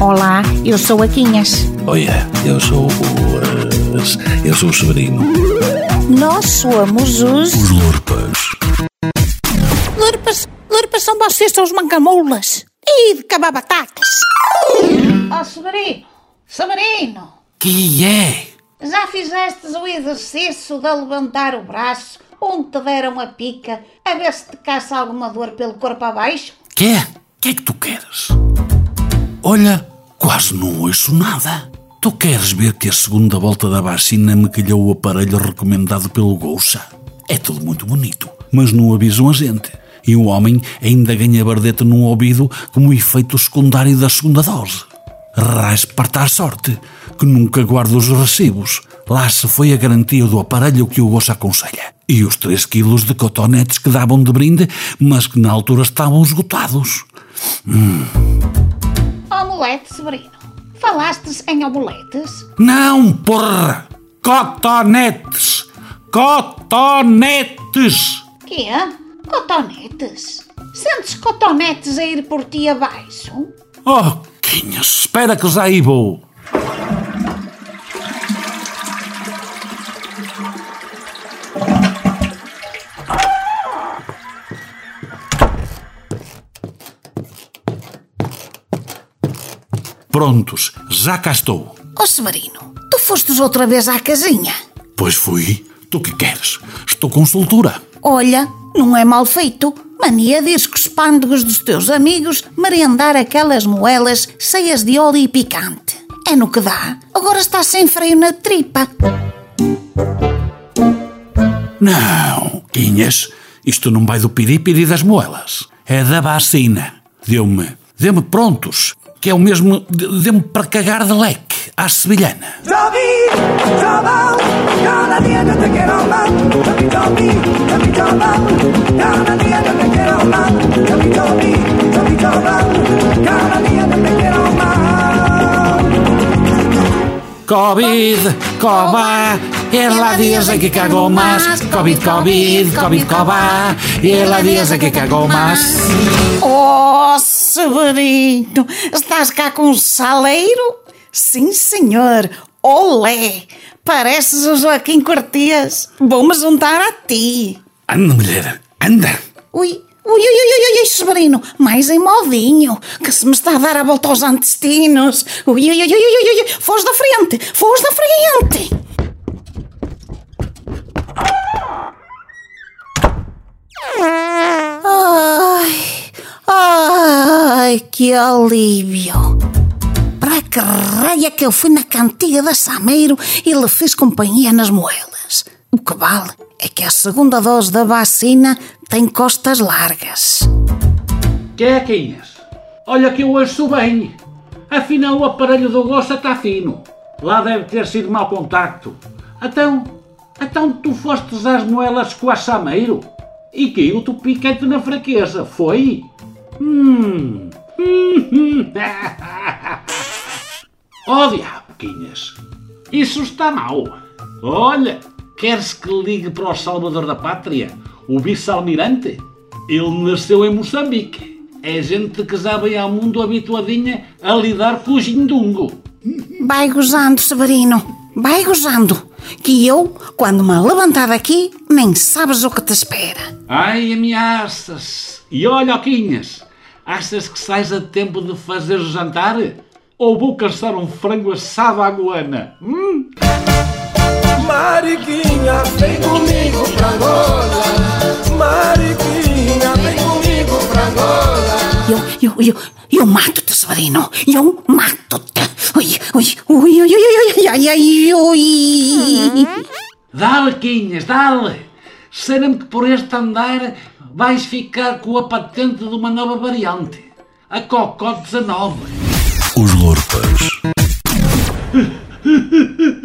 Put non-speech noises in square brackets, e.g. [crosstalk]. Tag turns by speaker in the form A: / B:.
A: Olá, eu sou a Quinhas.
B: Olha, eu sou o. eh, eu sou o Severino.
A: Nós somos os.
B: Os Lorpas.
A: Lurpas, lurpas são vocês, são os mancamoulas. E de cabar batatas.
C: Ó Severino, Severino,
B: Que é?
C: já fizestes o exercício de levantar o braço onde te deram a pica a ver se te caça alguma dor pelo corpo abaixo?
B: Que é? Que é que tu queres? Olha, quase não ouço nada. Tu queres ver que a segunda volta da vacina me calhou o aparelho recomendado pelo Gouça? É tudo muito bonito, mas não avisam a gente. E o homem ainda ganha bardete num ouvido como efeito secundário da segunda dose. Raspe parta a sorte, que nunca guarda os recibos. Lá se foi a garantia do aparelho que o Gouça aconselha. E os 3 quilos de cotonetes que davam de brinde, mas que na altura estavam esgotados.
C: Omelete, Severino. Falastes em omeletes?
B: Não, porra! Cotonetes! Cotonetes!
C: Quê? Cotonetes? Sentes cotonetes a ir por ti abaixo?
B: Oh, Quinha, espera que já aí vou. Prontos, já cá estou.
A: Ó Severino, tu fostes outra vez à casinha.
B: Pois fui. Tu que queres? Estou com soltura.
A: Olha, não é mal feito. Mania diz que os pândegos dos teus amigos merendar aquelas moelas cheias de óleo e picante. É no que dá. Agora está sem freio na tripa.
B: Não, Quinhas, isto não vai do piripiri das moelas. É da vacina. Deu-me, deu-me prontos, que é o mesmo demo para cagar de leque, à sevilhana. Covid, cova, é lá dias em que cagou mais. Covid, Covid, Covid, cova, é lá dias em que cagou mais.
A: Oh, Severino, estás cá com um saleiro? Sim, senhor. Olé! Pareces o Joaquim Cortês. Vou-me juntar a ti.
B: Anda, mulher, anda.
A: Ui, ui, ui, ui, ui, ui, Severino, mais em modinho, que se me está a dar a volta aos intestinos. Ui, ui, ui, ui, ui, ui, foz da frente, foz da frente. Que alívio. Para que raia que eu fui na cantiga da Sameiro e lhe fiz companhia nas moelas. O que vale é que a segunda dose da vacina tem costas largas.
D: Que é, Quinhas? Olha que eu ouço bem. Afinal, o aparelho do Gosta está fino. Lá deve ter sido mau contacto. Então, então tu fostes às moelas com a Sameiro? E caiu-te o picante na fraqueza, foi? Hum. [laughs] Oh, diabo, Quinhas. Isso está mal. Olha, queres que ligue para o Salvador da Pátria? O vice-almirante? Ele nasceu em Moçambique. É gente que já veio ao mundo habituadinha a lidar com o gindungo.
A: Vai gozando, Severino, vai gozando. Que eu, quando me levantar daqui, nem sabes o que te espera.
D: Ai, ameaças! E olha, Oquinhas, achas que sais a tempo de fazer jantar? Ou vou caçar um frango assado à goana? Hum?
E: Mariquinha, vem comigo pra Angola. Mariquinha, vem comigo pra Angola.
A: Eu, eu, eu, eu mato-te, Severino, eu mato-te. Ui, ui, ui, ui, ui, ui, ai, ai, ui.
D: Dá-lhe, Quinhas, dá-lhe! Será-me que por este andar vais ficar com a patente de uma nova variante. A Cocó 19.
B: Os Lorpas. [laughs]